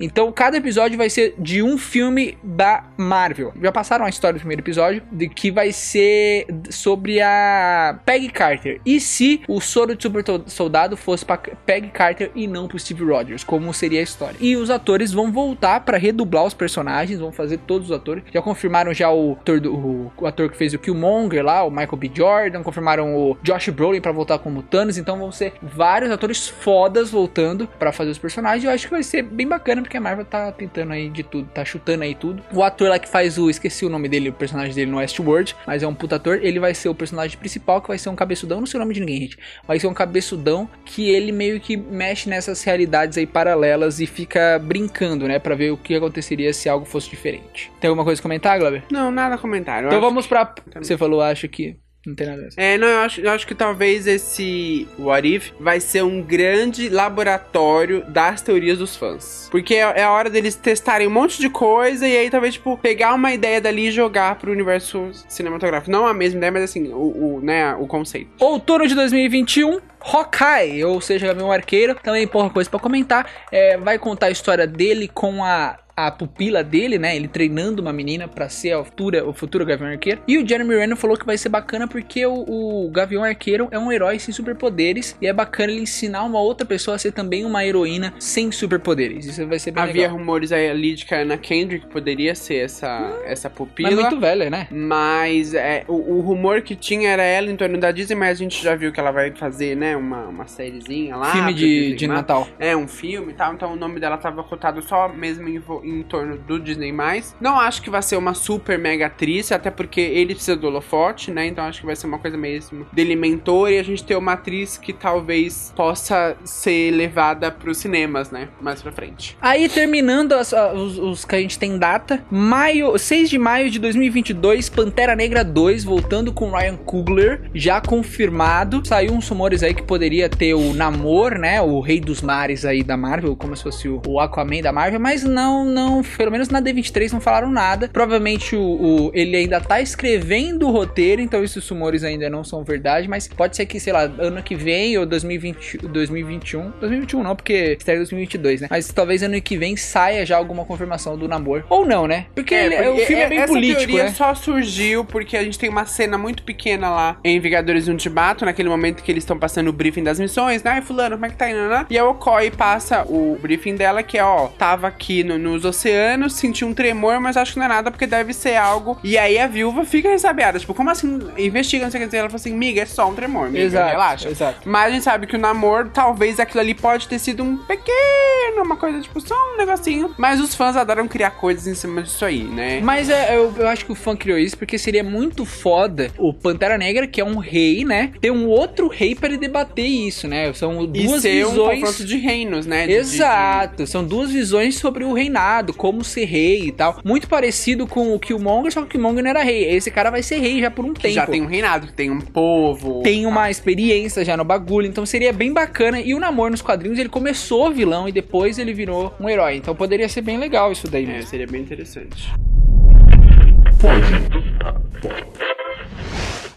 Então, cada episódio vai ser de um filme da Marvel. Já passaram a história do primeiro episódio, de que vai ser sobre a Peggy Carter. E se o soro de super soldado fosse pra Peggy Carter e não pro Steve Rogers, como seria a história. E os atores vão voltar pra redublar os personagens, vão fazer todos os atores. Já confirmaram já o ator, do- o, o ator que fez o Killmonger lá, o Michael B. Jordan, confirmaram o Josh Brolin pra voltar como Thanos, então vão ser vários atores fodas voltando pra fazer os personagens. Eu acho que vai ser bem bacana porque a Marvel tá tentando aí de tudo, tá chutando aí tudo. O ator lá que faz o, esqueci o nome dele, o personagem dele no Westworld, mas é um puta ator, ele vai ser o personagem principal, que vai ser um cabeçudão, não sei o nome de ninguém, gente. Vai ser um cabeçudão que ele meio que mexe nessas realidades aí paralelas e fica brincando, né, Pra ver o que aconteceria se algo fosse diferente. Tem alguma coisa a comentar, Glauber? Não, nada a comentário. Eu Então vamos pra. Você falou, acho que. Não tem nada a ver. É, não, eu acho, eu acho que talvez esse What If vai ser um grande laboratório das teorias dos fãs. Porque é, é a hora deles testarem um monte de coisa e aí talvez, tipo, pegar uma ideia dali e jogar pro universo cinematográfico. Não a mesma ideia, mas assim, o, o, né, o conceito. Outono de 2021, Hawkeye, ou seja, Gavião Arqueiro, também pouca coisa pra comentar. É, vai contar a história dele com a a pupila dele, né? Ele treinando uma menina pra ser a futura, o futuro Gavião Arqueiro. E o Jeremy Renner falou que vai ser bacana porque o, o Gavião Arqueiro é um herói sem superpoderes e é bacana ele ensinar uma outra pessoa a ser também uma heroína sem superpoderes. Isso vai ser bem Havia legal. rumores aí ali de que a Anna Kendrick poderia ser essa, essa pupila. Mas muito velha, né? Mas é, o, o rumor que tinha era ela em torno da Disney, mas a gente já viu que ela vai fazer, né, uma, uma sériezinha lá. Filme de, de. Natal. É, um filme e tal, então o nome dela tava cotado só mesmo em, em torno do Disney+. Não acho que vai ser uma super mega atriz, até porque ele precisa do holofote, né, então acho que vai ser uma coisa mesmo dele mentor e a gente ter uma atriz que talvez possa ser levada pros cinemas, né, mais pra frente. Aí terminando as- os, os que a gente tem data, maio, 6 de maio de 2022, Pantera Negra 2 voltando com Ryan Coogler, já confirmado. Saiu uns rumores aí que poderia ter o Namor, né, o Rei dos Mares aí da Marvel, como se fosse o, o Aquaman da Marvel, mas não, não, pelo menos na D23 não falaram nada. Provavelmente o, o- ele ainda tá escrevendo o roteiro, então esses rumores ainda não são verdade, mas pode ser que, sei lá, ano que vem ou 2020, 2021, 2021 não, porque estreia 2022, né? Mas talvez ano que vem saia já alguma confirmação do namoro. Ou não, né? Porque, ele- o porque filme é bem essa político, teoria né? só surgiu porque a gente tem uma cena muito pequena lá em Vingadores Ultimato, naquele momento que eles estão passando o briefing das missões, né? Ai, fulano, como é que tá indo, né? E a Okoi passa o briefing dela, que é, ó, tava aqui no- nos oceanos, senti um tremor, mas acho que não é nada, porque deve ser algo. E aí a viúva fica ressabiada, tipo, como assim? Investiga, não sei o que dizer. Ela fala assim, miga, é só um tremor, miga, Exato, relaxa. exato. Mas a gente sabe que o namoro, talvez aquilo ali pode ter sido um pequeno, uma coisa, tipo, só um negocinho. Mas os fãs adoram criar coisas em cima disso aí, né? Mas é, eu, eu acho que o fã criou isso porque seria muito foda o Pantera Negra, que é um rei, né? Ter um outro rei pra ele combater isso, né? São E duas um visões. confronto de reinos, né? De- de- Exato, são duas visões sobre o reinado, como ser rei e tal. Muito parecido com o Killmonger, só que o Killmonger não era rei. Esse cara vai ser rei já por um tempo. já tem um reinado, que tem um povo. Tem uma experiência já no bagulho, então seria bem bacana. E o Namor nos quadrinhos, ele começou vilão e depois ele virou um herói. Então poderia ser bem legal isso daí É, mesmo. seria bem interessante.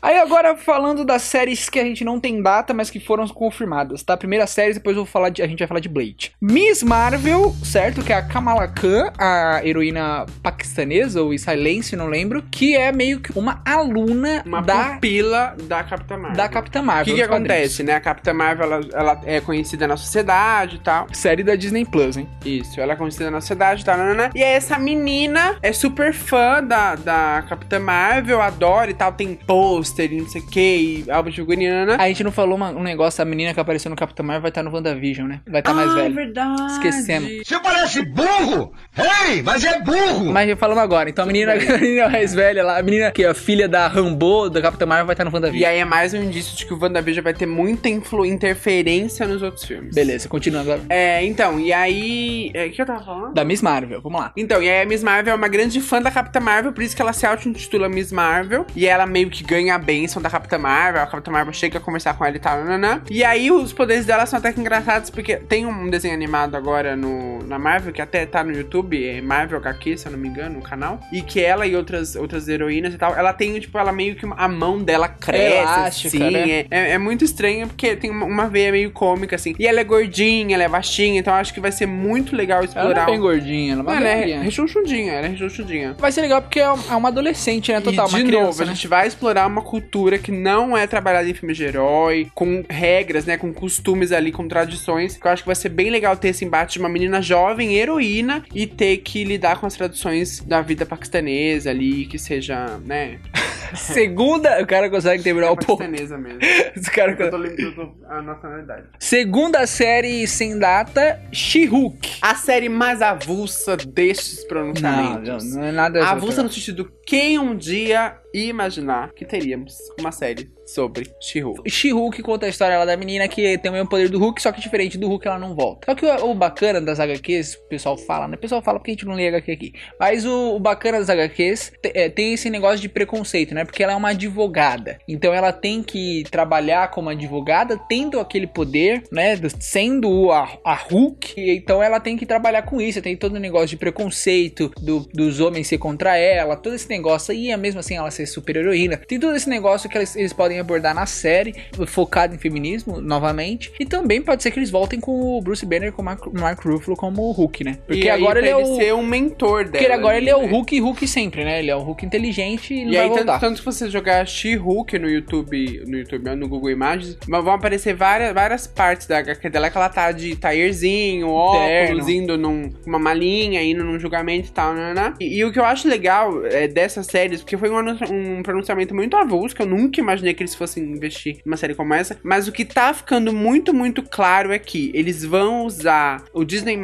Aí agora falando das séries que a gente não tem data, mas que foram confirmadas, tá? Primeira série, depois vou falar de, a gente vai falar de Blade. Miss Marvel, certo? Que é a Kamala Khan, a heroína paquistanesa ou israelense, não lembro, que é meio que uma aluna Uma da pupila da Capitã Marvel. da Capitã O Marvel. que, que quadrinhos. acontece, né? A Capitã Marvel, ela, ela é conhecida na sociedade e tal. Série da Disney Plus, hein? Isso, ela é conhecida na sociedade e tal, nanana. E aí essa menina é super fã da, da Capitã Marvel, adora e tal, tem pôster e não sei o que, e álbum de figurinha. A gente não falou uma- um negócio, a menina que apareceu no Capitã Marvel vai estar no WandaVision, né? Vai estar mais velha. Ah, verdade. Esquecemos. Você parece burro! Ei, mas é burro! Mas falamos agora, então a menina, *laughs* a menina mais velha lá, a menina que é a filha da Rambo, da Capitã Marvel, vai estar no WandaVision. E aí é mais um indício de que o WandaVision vai ter muita influ interferência nos outros filmes. Beleza, continuando agora. É, então, e aí. é, O que eu tava falando? Da Miss Marvel, vamos lá. Então, e aí a Miss Marvel é uma grande fã da Capitã Marvel, por isso que ela se auto-intitula Miss Marvel. E ela meio que ganha a bênção da Capitã Marvel. A Capitã Marvel chega a conversar com ela e tal, nananã. E aí os poderes dela são até que engraçados, porque tem um desenho animado agora no, na Marvel, que até tá no YouTube, é Marvel HQ, se eu não me engano, o canal. E que ela e outras, outras heroínas e tal, ela tem, tipo, ela meio que a mão dela cresce, Elástica, assim. né? É, é, é muito estranho, porque tem uma, uma veia meio cômica, assim. E ela é gordinha, ela é baixinha, então acho que vai ser muito legal Ela explorar. não é bem gordinha, ela é uma ela é rechonchudinha, ela é rechonchudinha. Vai ser legal porque é é uma adolescente, né? Total, e de uma novo, criança, a né? gente vai explorar uma cultura que não é trabalhada em filmes de herói, com regras, né, com costumes ali, com tradições, que eu acho que vai ser bem legal ter esse embate de uma menina jovem, heroína, e ter que lidar com as tradições da vida paquistanesa ali, que seja, né, Segunda, o cara consegue terminar o ponto. paquistanesa mesmo. *laughs* Cara Eu tô lembrando a nacionalidade. Segunda série sem data, She-Hulk. A série mais avulsa destes Não, pronunciamentos. não, não é nada Avulsa no sentido quem um dia ia imaginar que teríamos uma série sobre She-Hulk. She-Hulk conta a história lá da menina que tem o mesmo poder do Hulk, só que diferente do Hulk ela não volta. Só que o, o bacana das HQs, o pessoal fala, né? O pessoal fala porque a gente não lê HQ aqui. Mas o, o bacana das HQs é, tem esse negócio de preconceito, né? Porque ela é uma advogada. Então ela tem que trabalhar como advogada, tendo aquele poder, né? do- Sendo a, a Hulk. Então ela tem que trabalhar com isso. Tem todo o negócio de preconceito do- dos homens ser contra ela, todo esse negócio e mesmo assim ela ser super heroína. Tem todo esse negócio que eles, eles podem abordar na série, focado em feminismo, novamente. E também pode ser que eles voltem com o Bruce Banner com o Mark, Mark Ruffalo como o Hulk, né? Porque E agora ele é o. ser um mentor dela. Porque agora ele é o né? Hulk e Hulk sempre, né? Ele é o Hulk inteligente e E aí, tanto, voltar. tanto que você jogar She-Hulk no YouTube, no YouTube, no Google Imagens, vão aparecer várias, várias partes da HQ dela que ela tá de taierzinho, óculos, indo num- numa malinha, indo num julgamento e tal, né, né? E, e o que eu acho legal é, dessas séries, porque foi um, um pronunciamento muito avulso, que eu nunca imaginei que eles fossem investir numa série como essa, mas o que tá ficando muito, muito claro é que eles vão usar o Disney+,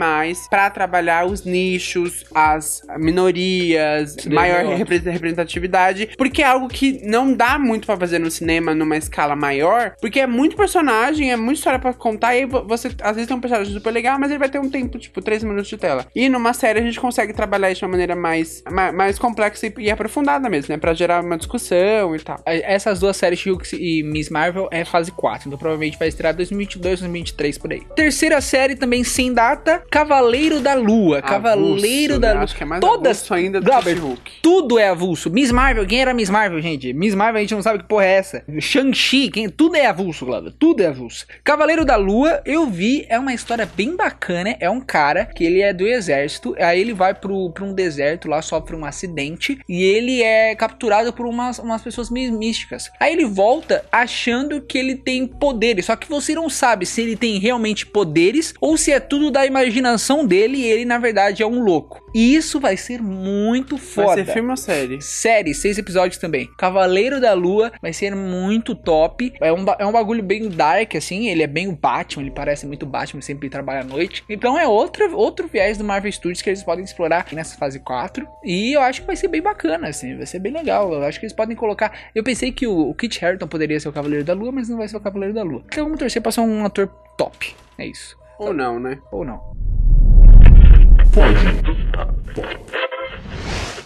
pra trabalhar os nichos, as minorias, Isso daí maior é representatividade, porque é algo que não dá muito pra fazer no cinema numa escala maior, porque é muito personagem, é muita história pra contar, e você às vezes tem um personagem super legal, mas ele vai ter um tempo, tipo, 3 minutos de tela. E numa série a gente consegue trabalhar isso de uma maneira mais, ma- mais complexa e, e aprofundada mesmo, né? Pra gerar uma discussão e tal. Essas duas séries, E Miss Marvel, é fase 4. Então provavelmente vai estrear 2022, 2023 por aí. Terceira série também sem data, Cavaleiro da Lua. Cavaleiro Avulso, da né? Lua. Acho que é mais Todas avulso ainda do que She-Hulk. Tudo é avulso. Miss Marvel, quem era Miss Marvel, gente? Miss Marvel a gente não sabe que porra é essa. Shang-Chi, quem... tudo é avulso, Glauber. Tudo é avulso. Cavaleiro da Lua, eu vi, é uma história bem bacana. É um cara que ele é do exército, aí ele vai pro, pra um deserto lá, sofre um acidente e ele é capturado por umas, umas pessoas mí- místicas. Aí ele volta achando que ele tem poderes, só que você não sabe se ele tem realmente poderes ou se é tudo da imaginação dele e ele na verdade é um louco. E isso vai ser muito foda. Vai ser filme ou série? Série, seis episódios também. Cavaleiro da Lua vai ser muito top. É um, é um bagulho bem dark, assim. Ele é bem o Batman, ele parece muito Batman, sempre trabalha à noite. Então é outro, outro viés do Marvel Studios que eles podem explorar nessa fase 4. E eu acho que vai ser bem bacana, assim. Vai ser bem legal. Eu acho que eles podem colocar. Eu pensei que o, o Kit Harington Então poderia ser o Cavaleiro da Lua, mas não vai ser o Cavaleiro da Lua. Então vamos torcer pra ser um ator top. É isso. Ou não, né? Ou não.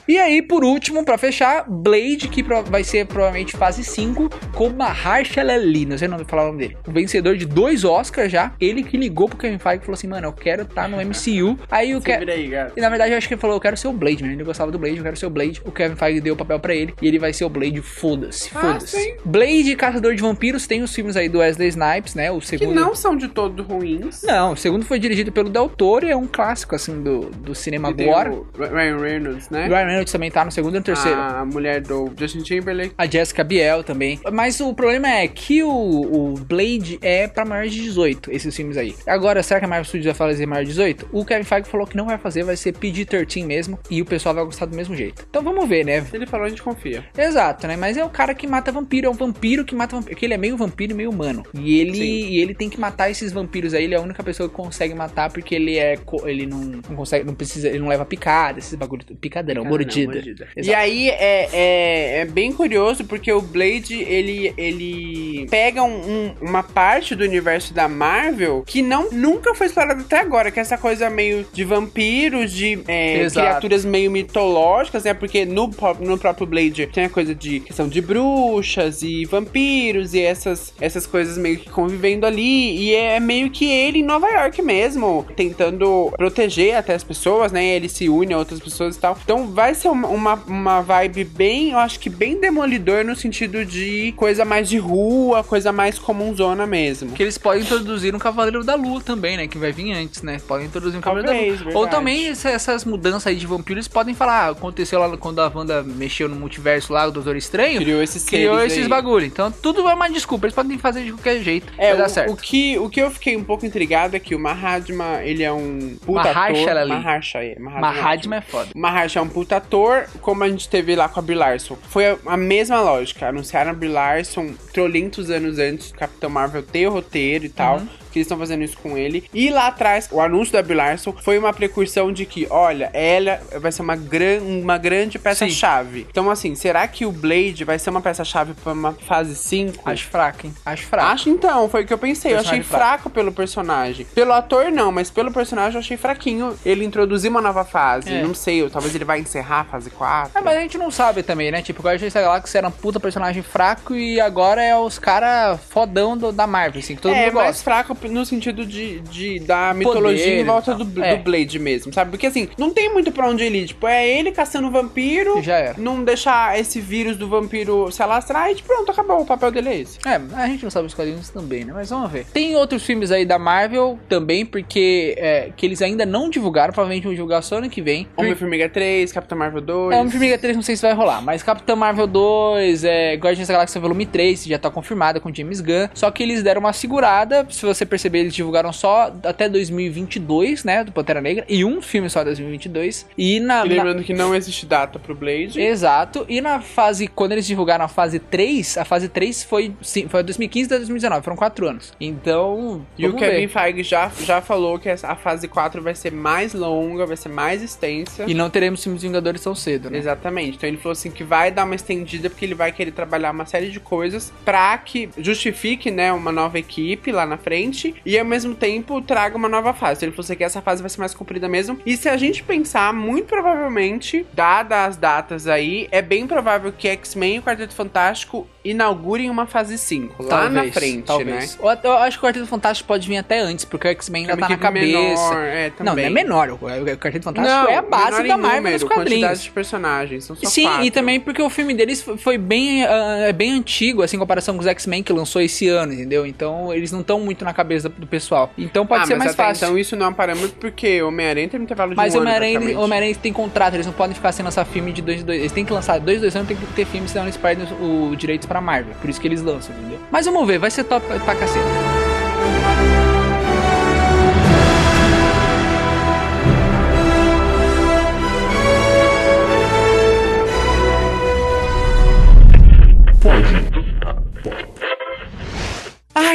E aí, por último, pra fechar, Blade, que vai ser provavelmente fase 5, com Mahershala Ali, não sei o nome, falar o nome dele. O vencedor de dois Oscars já. Ele que ligou pro Kevin Feige e falou assim, mano, eu quero estar no MCU. Aí o Se Ke- vira aí, gato. E na verdade eu acho que ele falou, eu quero ser o Blade, mano. Ele gostava do Blade, eu quero ser o Blade. O Kevin Feige deu o papel pra ele e ele vai ser o Blade, foda-se, Ah, foda-se. sim. Blade, Caçador de Vampiros, tem os filmes aí do Wesley Snipes, né? O Que segundo... não são de todo ruins. Não, o segundo foi dirigido pelo Del Toro e é um clássico, assim, do, do cinema E agora. Ryan Reynolds, né? Ryan Reynolds também tá no segundo e no terceiro. A mulher do Justin Timberlake. A Jessica Biel também. Mas o problema é que o, o Blade é pra maior de 18, esses filmes aí. Agora, será que a Marvel Studios vai fazer maior de 18? O Kevin Feige falou que não vai fazer, vai ser PG-13 mesmo. E o pessoal vai gostar do mesmo jeito. Então vamos ver, né? Se ele falou, a gente confia. Exato, né? Mas é o cara que mata vampiro, é um vampiro que mata vampiro. Porque ele é meio vampiro e meio humano. E ele, Sim. e ele tem que matar esses vampiros aí. Ele é a única pessoa que consegue matar porque ele é. Ele não, não consegue, não precisa, ele não leva picada, esses bagulho. Picada não, Ah, mordida. E aí é, é, é bem curioso porque o Blade ele, ele pega um- um- uma parte do universo da Marvel que não nunca foi explorada até agora, que é essa coisa meio de vampiros, de é, criaturas meio mitológicas, né? Porque no, no próprio Blade tem a coisa de questão de bruxas e vampiros e essas, essas coisas meio que convivendo ali. E é meio que ele em Nova York mesmo, tentando proteger até as pessoas, né? Ele se une a outras pessoas e tal. Então vai ser uma, uma, uma vibe bem, eu acho que bem demolidor no sentido de coisa mais de rua, coisa mais comunzona mesmo. Que eles podem introduzir um Cavaleiro da Lua também, né? Que vai vir antes, né? Podem introduzir um Cavaleiro Talvez, da Lua. verdade. Ou também essa- essas mudanças aí de vampiros podem falar, ah, aconteceu lá quando a Wanda mexeu no multiverso lá, o Doutor Estranho. Criou esses Criou esses aí. bagulho. Então tudo é uma desculpa. Eles podem fazer de qualquer jeito. É, vai dar o, certo. o que, o que eu fiquei um pouco intrigado é que o Mahatma, ele é um puta Mahershala ator. Ali. Maharsha, é. Mahatma, Mahatma é foda. O Mahershala é um puta ator, como a gente teve lá com a Brie Larson. Foi a, a mesma lógica. Anunciaram a Brie Larson trolintos anos antes do Capitão Marvel ter o roteiro e tal. Uhum. Que eles estão fazendo isso com ele. E lá atrás, o anúncio da Brie Larson foi uma precursão de que, olha, ela vai ser uma, gran, uma grande peça-chave. Então, assim, será que o Blade vai ser uma peça-chave pra uma fase 5? Acho fraco, hein? Acho fraco. Acho então, foi o que eu pensei. Eu achei fraco. fraco pelo personagem. Pelo ator, não, mas pelo personagem eu achei fraquinho. Ele introduzir uma nova fase. É. Não sei, ou talvez ele vai encerrar a fase 4. É, mas a gente não sabe também, né? Tipo, o Guardiões da Galáxia era um puta personagem fraco e agora é os cara fodão do- da Marvel, assim, que todo é, mundo mais gosta. fraco no sentido de, de da mitologia e em volta tal. do, É. do Blade mesmo, sabe? Porque assim, não tem muito pra onde ele ir. Tipo, é ele caçando vampiro, E já era. não deixar esse vírus do vampiro se alastrar e pronto, acabou. O papel dele é esse. É, a gente não sabe os quadrinhos também, né? Mas vamos ver. Tem outros filmes aí da Marvel também, porque é, que eles ainda não divulgaram, provavelmente vão divulgar só ano que vem. Homem-Formiga 3, Capitão Marvel 2. É, Homem-Formiga 3 não sei se vai rolar, mas Capitão Marvel 2, é, Guardiões da Galáxia Volume 3 já tá confirmada com James Gunn, só que eles deram uma segurada, se você perceber, eles divulgaram só até 2022, né, do Pantera Negra, e um filme só 2022, e na... E na- lembrando que não existe data pro Blade. Exato, e na fase, quando eles divulgaram a fase 3, a fase 3 foi, sim, foi 2015 a 2019, foram 4 anos. Então, E o Kevin ver. Feige já, já falou que a fase 4 vai ser mais longa, vai ser mais extensa. E não teremos filmes Vingadores tão cedo, né? Exatamente. Então ele falou assim que vai dar uma estendida porque ele vai querer trabalhar uma série de coisas pra que justifique, né, uma nova equipe lá na frente e ao mesmo tempo traga uma nova fase. Ele falou assim que essa fase vai ser mais comprida mesmo. E se a gente pensar, muito provavelmente, dadas as datas aí, é bem provável que X-Men e o Quarteto Fantástico inaugurem uma fase 5 lá na frente, talvez. né? Eu, eu acho que o Quarteto Fantástico pode vir até antes, porque o X-Men ainda É tá na equipe cabeça. menor, é, não, não é menor. O Quarteto Fantástico é a base da Marvel número, nos quantidade quadrinhos. de personagens, são só Sim, quatro. e também porque o filme deles foi- bem, é bem antigo, assim, em comparação com os X-Men que lançou esse ano, entendeu? Então eles não estão muito na cabeça do pessoal. Então pode Ah, ser mas mais até fácil. Então isso não é um parâmetro porque Homem-Aranha tem um intervalo de Mas um o ano Homem-Aranha praticamente. Homem-Aranha tem contrato, eles não podem ficar sem lançar filme de dois em dois. Eles têm que lançar dois, dois anos, tem que ter filme, senão eles perdem o, o direitos pra Marvel. Por isso que eles lançam, entendeu? Mas vamos ver, vai ser top pra, pra cacete.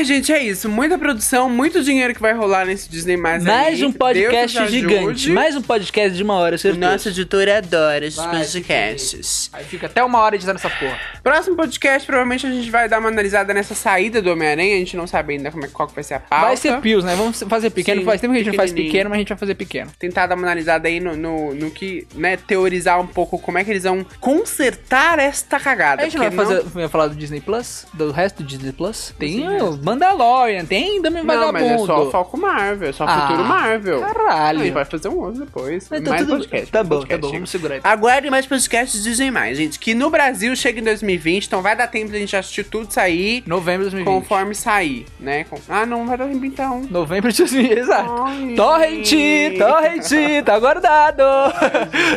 Ai, gente, é isso. Muita produção, muito dinheiro que vai rolar nesse Disney mais Mais aí. um podcast Deus gigante. Mais um podcast de uma hora, certeza. Nossa editora adora esses Vai, podcasts. Aí fica até uma hora editando essa porra. Próximo podcast, provavelmente a gente vai dar uma analisada nessa saída do Homem-Aranha. A gente não sabe ainda como é, qual que vai ser a pauta. Vai ser Pios, né? Vamos fazer pequeno. Sim, Faz tempo que a gente não faz pequeno, mas a gente vai fazer pequeno. Tentar dar uma analisada aí no, no, no que, né, teorizar um pouco como é que eles vão consertar esta cagada. A gente não vai, fazer, vai falar do Disney Plus? Do resto do Disney Plus? Tem o Mandalorian, tem Dami Não, mas é Vagabundo. só foco Marvel, é só Ah, futuro Marvel. caralho. A gente vai fazer um outro depois. Mas tá mais tudo- podcast. tá mais bom, podcast, tá bom, chega. vamos segurar aí. Aguarde mais podcasts dizem mais, gente. Que no Brasil chega em 2020, então vai dar tempo da gente assistir tudo sair Novembro de 2020. conforme sair, né? Com- Ah, não vai dar tempo então. Novembro de 2020, exato. Ai. Torrent, Torrent, tá guardado.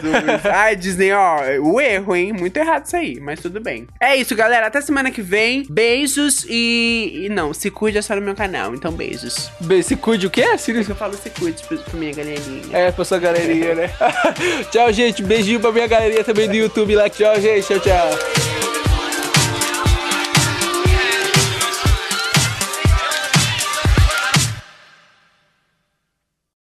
Jesus. *laughs* Ai, Disney, ó, o erro, hein? Muito errado isso aí, mas tudo bem. É isso, galera. Até semana que vem. Beijos e. e não, se cuide é só no meu canal, então beijos. Be- Se cuide o quê? Sirius? Eu falo se cuide pra, pra minha galerinha. É, pra sua galerinha, né? *laughs* tchau, gente. Beijinho pra minha galerinha também do YouTube lá. Tchau, gente. Tchau, tchau.